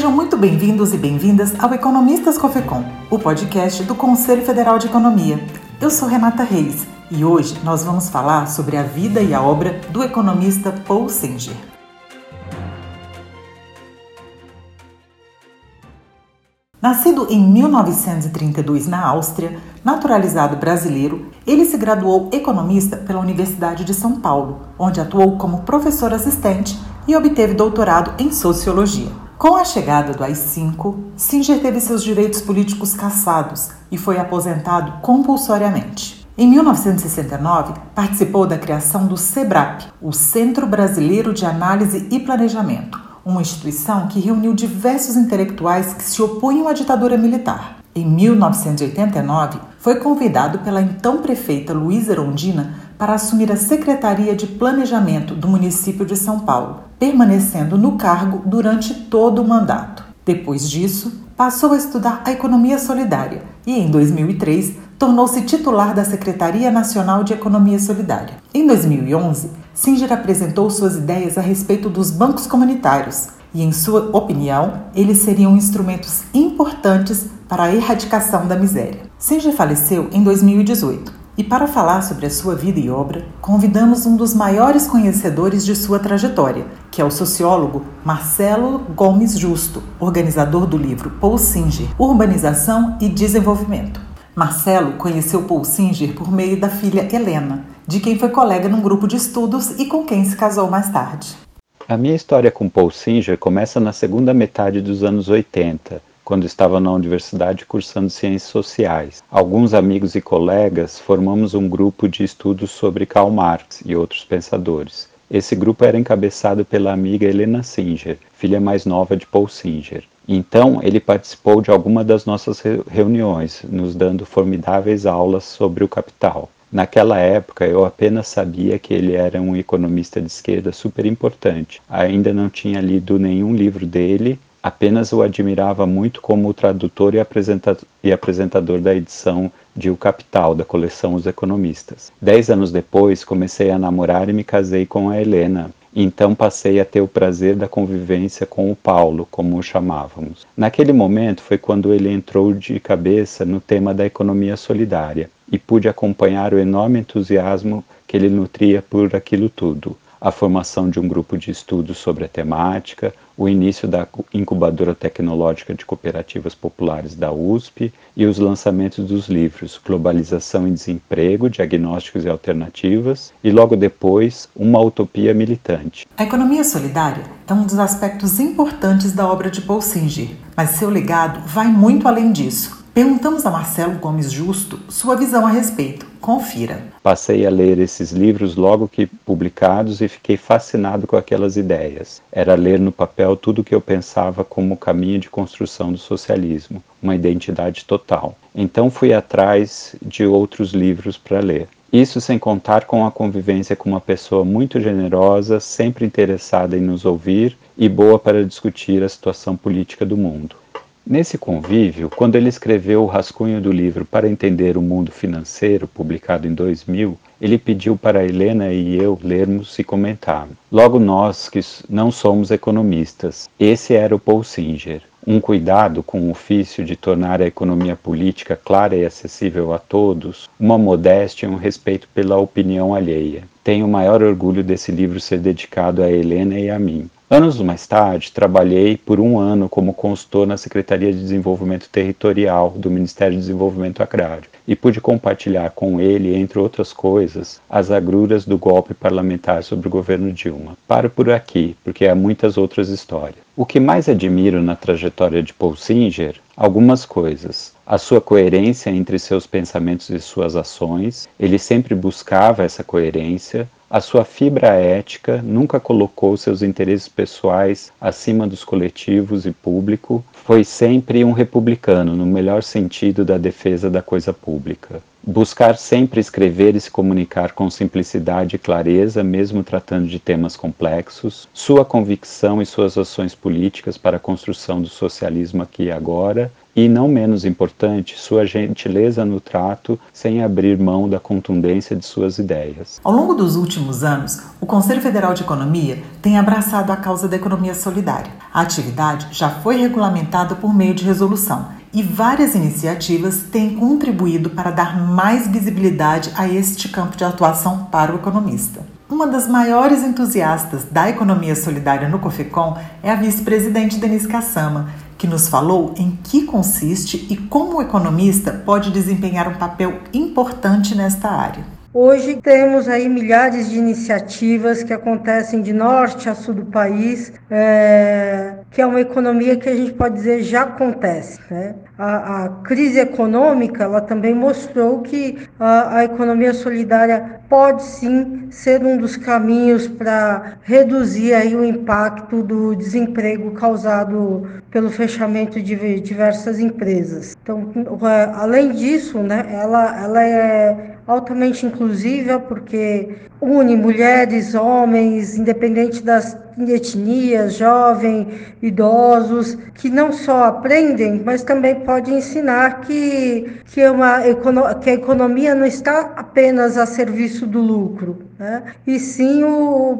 Sejam muito bem-vindos e bem-vindas ao Economistas Cofecom, o podcast do Conselho Federal de Economia. Eu sou Renata Reis e hoje nós vamos falar sobre a vida e a obra do economista Paul Singer. Nascido em 1932 na Áustria, naturalizado brasileiro, ele se graduou economista pela Universidade de São Paulo, onde atuou como professor assistente e obteve doutorado em sociologia. Com a chegada do AI-5, Singer teve seus direitos políticos cassados e foi aposentado compulsoriamente. Em 1969, participou da criação do SEBRAP, o Centro Brasileiro de Análise e Planejamento, uma instituição que reuniu diversos intelectuais que se opunham à ditadura militar. Em 1989, foi convidado pela então prefeita Luísa Erondina para assumir a Secretaria de Planejamento do município de São Paulo, permanecendo no cargo durante todo o mandato. Depois disso, passou a estudar a economia solidária e, em 2003, tornou-se titular da Secretaria Nacional de Economia Solidária. Em 2011, Singer apresentou suas ideias a respeito dos bancos comunitários e, em sua opinião, eles seriam instrumentos importantes para a erradicação da miséria. Singer faleceu em 2018 e, para falar sobre a sua vida e obra, convidamos um dos maiores conhecedores de sua trajetória, que é o sociólogo Marcelo Gomes Justo, organizador do livro Paul Singer Urbanização e Desenvolvimento. Marcelo conheceu Paul Singer por meio da filha Helena, de quem foi colega num grupo de estudos e com quem se casou mais tarde. A minha história com Paul Singer começa na segunda metade dos anos 80, quando estava na universidade cursando ciências sociais. Alguns amigos e colegas formamos um grupo de estudos sobre Karl Marx e outros pensadores. Esse grupo era encabeçado pela amiga Helena Singer, filha mais nova de Paul Singer. Então, ele participou de alguma das nossas reuniões, nos dando formidáveis aulas sobre o capital. Naquela época, eu apenas sabia que ele era um economista de esquerda super importante. Ainda não tinha lido nenhum livro dele, apenas o admirava muito como tradutor e, apresentador, e apresentador da edição de O Capital, da coleção Os Economistas. Dez anos depois, comecei a namorar e me casei com a Helena, então passei a ter o prazer da convivência com o Paulo, como o chamávamos. Naquele momento foi quando ele entrou de cabeça no tema da economia solidária e pude acompanhar o enorme entusiasmo que ele nutria por aquilo tudo. A formação de um grupo de estudos sobre a temática, o início da incubadora tecnológica de cooperativas populares da USP e os lançamentos dos livros Globalização e Desemprego, Diagnósticos e Alternativas e logo depois Uma Utopia Militante. A economia solidária é um dos aspectos importantes da obra de Paul Singer, mas seu legado vai muito além disso. Perguntamos a Marcelo Gomes Justo sua visão a respeito. Confira. Passei a ler esses livros logo que publicados e fiquei fascinado com aquelas ideias. Era ler no papel tudo o que eu pensava como caminho de construção do socialismo, uma identidade total. Então fui atrás de outros livros para ler. Isso sem contar com a convivência com uma pessoa muito generosa, sempre interessada em nos ouvir e boa para discutir a situação política do mundo. Nesse convívio, quando ele escreveu o rascunho do livro Para Entender o Mundo Financeiro, publicado em 2000, ele pediu para Helena e eu lermos e comentarmos. Logo nós que não somos economistas, esse era o Paul Singer. Um cuidado com o ofício de tornar a economia política clara e acessível a todos, uma modéstia e um respeito pela opinião alheia. Tenho o maior orgulho desse livro ser dedicado a Helena e a mim. Anos mais tarde, trabalhei por um ano como consultor na Secretaria de Desenvolvimento Territorial do Ministério do Desenvolvimento Agrário e pude compartilhar com ele, entre outras coisas, as agruras do golpe parlamentar sobre o governo Dilma. Paro por aqui, porque há muitas outras histórias. O que mais admiro na trajetória de Paul Singer? Algumas coisas. A sua coerência entre seus pensamentos e suas ações, ele sempre buscava essa coerência, a sua fibra ética nunca colocou seus interesses pessoais acima dos coletivos e público, foi sempre um republicano, no melhor sentido da defesa da coisa pública. Buscar sempre escrever e se comunicar com simplicidade e clareza, mesmo tratando de temas complexos, sua convicção e suas ações políticas para a construção do socialismo aqui e agora, e, não menos importante, sua gentileza no trato sem abrir mão da contundência de suas ideias. Ao longo dos últimos anos, o Conselho Federal de Economia tem abraçado a causa da economia solidária. A atividade já foi regulamentada por meio de resolução e várias iniciativas têm contribuído para dar mais visibilidade a este campo de atuação para o economista. Uma das maiores entusiastas da economia solidária no COFECOM é a vice-presidente Denise Kassama, que nos falou em que consiste e como o economista pode desempenhar um papel importante nesta área. Hoje temos aí milhares de iniciativas que acontecem de norte a sul do país, é, que é uma economia que a gente pode dizer já acontece. Né? A, a crise econômica ela também mostrou que a, a economia solidária pode sim ser um dos caminhos para reduzir aí o impacto do desemprego causado pelo fechamento de diversas empresas. Então, é, além disso, né, ela, ela é altamente inclusiva, porque une mulheres, homens, independente das etnias, jovens, idosos, que não só aprendem, mas também pode ensinar que, que, é uma, que a economia não está apenas a serviço do lucro, né? e sim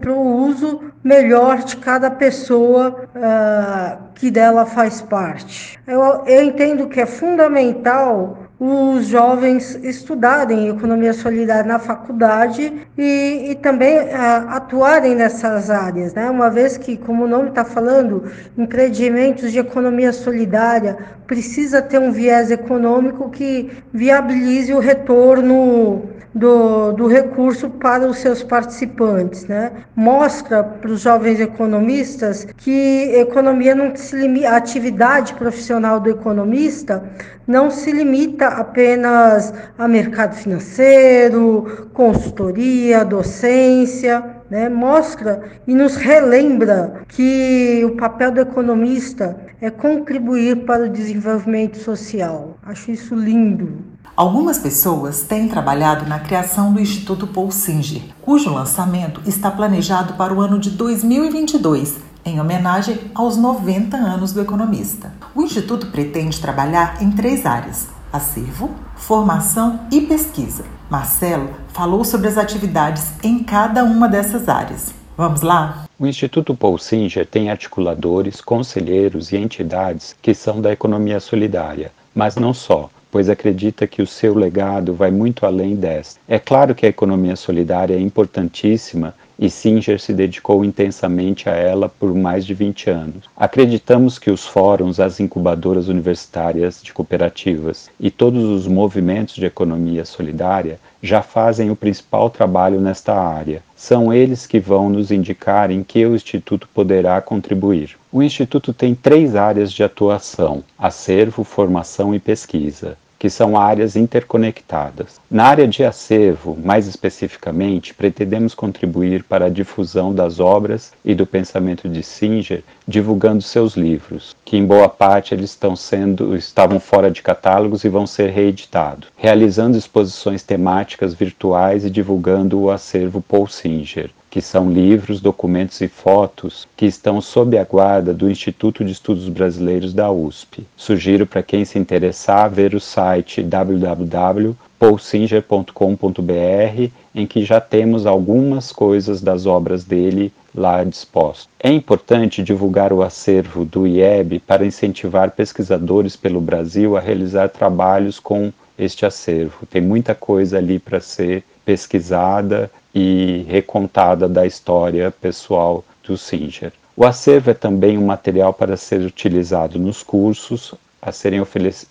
para o uso melhor de cada pessoa uh, que dela faz parte. Eu, eu entendo que é fundamental os jovens estudarem economia solidária na faculdade e, e também uh, atuarem nessas áreas, né? Uma vez que, como o nome está falando, empreendimentos de economia solidária precisa ter um viés econômico que viabilize o retorno do, do recurso para os seus participantes. Né? Mostra para os jovens economistas que economia não se limita, a atividade profissional do economista não se limita apenas a mercado financeiro, consultoria, docência. Né, mostra e nos relembra que o papel do economista é contribuir para o desenvolvimento social. Acho isso lindo. Algumas pessoas têm trabalhado na criação do Instituto Paul Singer, cujo lançamento está planejado para o ano de 2022, em homenagem aos 90 anos do economista. O Instituto pretende trabalhar em três áreas: acervo, formação e pesquisa. Marcelo falou sobre as atividades em cada uma dessas áreas. Vamos lá? O Instituto Paul Singer tem articuladores, conselheiros e entidades que são da economia solidária, mas não só pois acredita que o seu legado vai muito além desta. É claro que a economia solidária é importantíssima e Singer se dedicou intensamente a ela por mais de 20 anos. Acreditamos que os fóruns, as incubadoras universitárias de cooperativas e todos os movimentos de economia solidária já fazem o principal trabalho nesta área. São eles que vão nos indicar em que o Instituto poderá contribuir. O Instituto tem três áreas de atuação: acervo, formação e pesquisa que são áreas interconectadas. Na área de acervo, mais especificamente, pretendemos contribuir para a difusão das obras e do pensamento de Singer, divulgando seus livros, que em boa parte eles estão sendo estavam fora de catálogos e vão ser reeditados, realizando exposições temáticas virtuais e divulgando o acervo Paul Singer, que são livros, documentos e fotos que estão sob a guarda do Instituto de Estudos Brasileiros da USP. Sugiro para quem se interessar ver o site www.paulsinger.com.br, em que já temos algumas coisas das obras dele lá dispostas. É importante divulgar o acervo do IEB para incentivar pesquisadores pelo Brasil a realizar trabalhos com este acervo. Tem muita coisa ali para ser pesquisada e recontada da história pessoal do Singer. O acervo é também um material para ser utilizado nos cursos a serem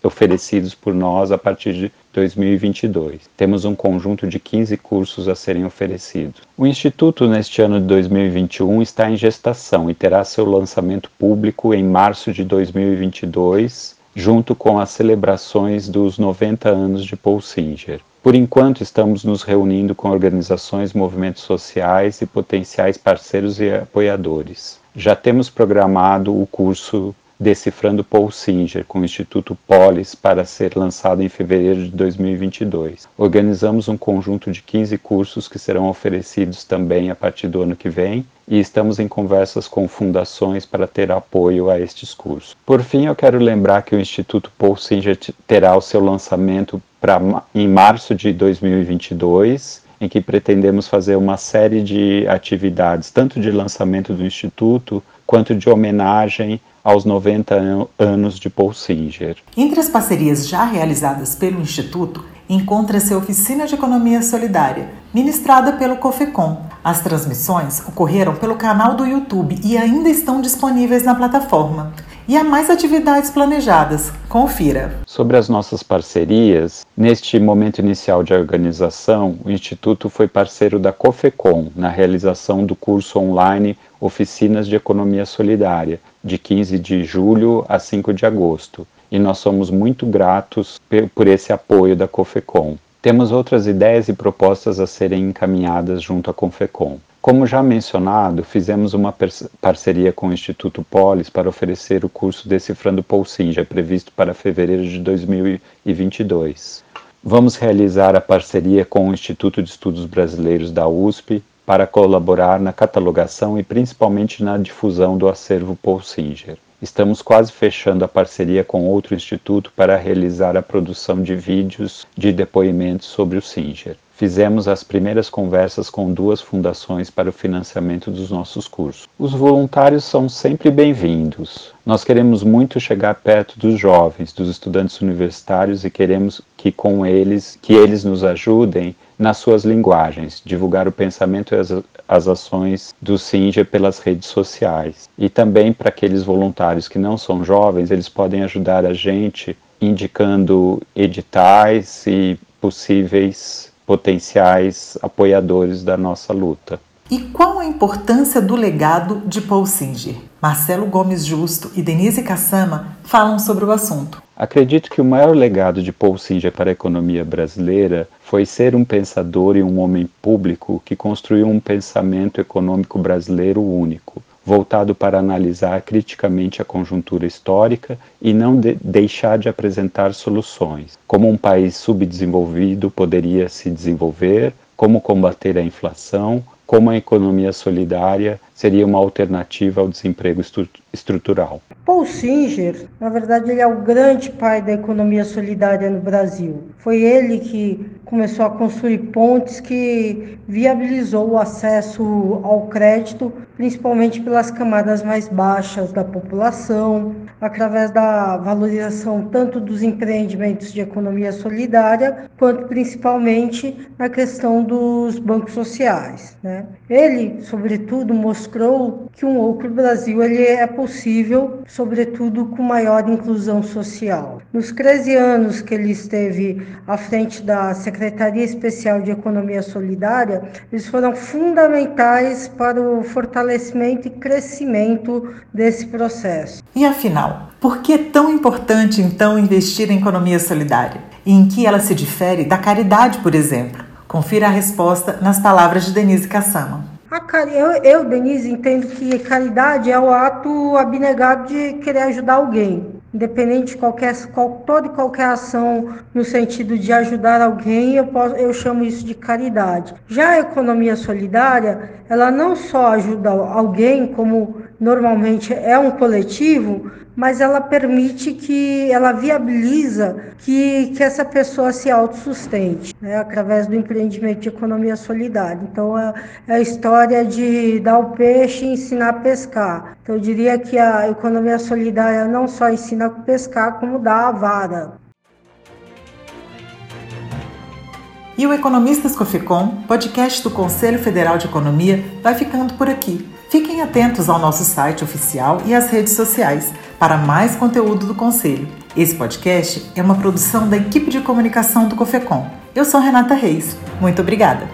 oferecidos por nós a partir de 2022. Temos um conjunto de 15 cursos a serem oferecidos. O Instituto, neste ano de 2021, está em gestação e terá seu lançamento público em março de 2022, junto com as celebrações dos 90 anos de Paul Singer. Por enquanto, estamos nos reunindo com organizações, movimentos sociais e potenciais parceiros e apoiadores. Já temos programado o curso Decifrando Paul Singer, com o Instituto Polis, para ser lançado em fevereiro de 2022. Organizamos um conjunto de 15 cursos que serão oferecidos também a partir do ano que vem e estamos em conversas com fundações para ter apoio a estes cursos. Por fim, eu quero lembrar que o Instituto Paul Singer terá o seu lançamento pra, em março de 2022 em que pretendemos fazer uma série de atividades, tanto de lançamento do Instituto, quanto de homenagem aos 90 anos de Paul Singer. Entre as parcerias já realizadas pelo Instituto, encontra-se a Oficina de Economia Solidária, ministrada pelo COFECOM. As transmissões ocorreram pelo canal do YouTube e ainda estão disponíveis na plataforma e há mais atividades planejadas. Confira. Sobre as nossas parcerias, neste momento inicial de organização, o Instituto foi parceiro da COFECOM na realização do curso online Oficinas de Economia Solidária, de 15 de julho a 5 de agosto. E nós somos muito gratos por esse apoio da COFECOM. Temos outras ideias e propostas a serem encaminhadas junto à COFECOM. Como já mencionado, fizemos uma parceria com o Instituto Polis para oferecer o curso Decifrando Paul Singer, previsto para fevereiro de 2022. Vamos realizar a parceria com o Instituto de Estudos Brasileiros da USP para colaborar na catalogação e principalmente na difusão do acervo Paul Singer. Estamos quase fechando a parceria com outro instituto para realizar a produção de vídeos de depoimentos sobre o Singer fizemos as primeiras conversas com duas fundações para o financiamento dos nossos cursos. Os voluntários são sempre bem-vindos. Nós queremos muito chegar perto dos jovens, dos estudantes universitários e queremos que com eles, que eles nos ajudem nas suas linguagens, divulgar o pensamento e as, as ações do Singer pelas redes sociais. E também para aqueles voluntários que não são jovens, eles podem ajudar a gente indicando editais e possíveis potenciais apoiadores da nossa luta. E qual a importância do legado de Paul Singer? Marcelo Gomes Justo e Denise Cassama falam sobre o assunto. Acredito que o maior legado de Paul Singer para a economia brasileira foi ser um pensador e um homem público que construiu um pensamento econômico brasileiro único, voltado para analisar criticamente a conjuntura histórica e não de deixar de apresentar soluções, como um país subdesenvolvido poderia se desenvolver, como combater a inflação, como a economia solidária seria uma alternativa ao desemprego estrutural. Paul Singer, na verdade, ele é o grande pai da economia solidária no Brasil. Foi ele que começou a construir pontes que viabilizou o acesso ao crédito, principalmente pelas camadas mais baixas da população, através da valorização tanto dos empreendimentos de economia solidária, quanto principalmente na questão dos bancos sociais. Né? Ele, sobretudo, mostrou que um outro Brasil ele é possível, sobretudo com maior inclusão social. Nos 13 anos que ele esteve à frente da Secretaria Secretaria Especial de Economia Solidária, eles foram fundamentais para o fortalecimento e crescimento desse processo. E afinal, por que é tão importante então investir em economia solidária? E em que ela se difere da caridade, por exemplo? Confira a resposta nas palavras de Denise Cassama. Eu, eu, Denise, entendo que caridade é o ato abnegado de querer ajudar alguém independente de qualquer, qual, toda e qualquer ação no sentido de ajudar alguém, eu, posso, eu chamo isso de caridade. Já a economia solidária, ela não só ajuda alguém, como normalmente é um coletivo, mas ela permite que ela viabiliza que, que essa pessoa se autossustente né, através do empreendimento de economia solidária. Então é, é, a história de dar o peixe e ensinar a pescar. Então eu diria que a economia solidária não só ensina a pescar, como dá a vara. E o Economistas Coficom, podcast do Conselho Federal de Economia, vai ficando por aqui. Fiquem atentos ao nosso site oficial e às redes sociais para mais conteúdo do Conselho. Esse podcast é uma produção da equipe de comunicação do COFECOM. Eu sou Renata Reis. Muito obrigada.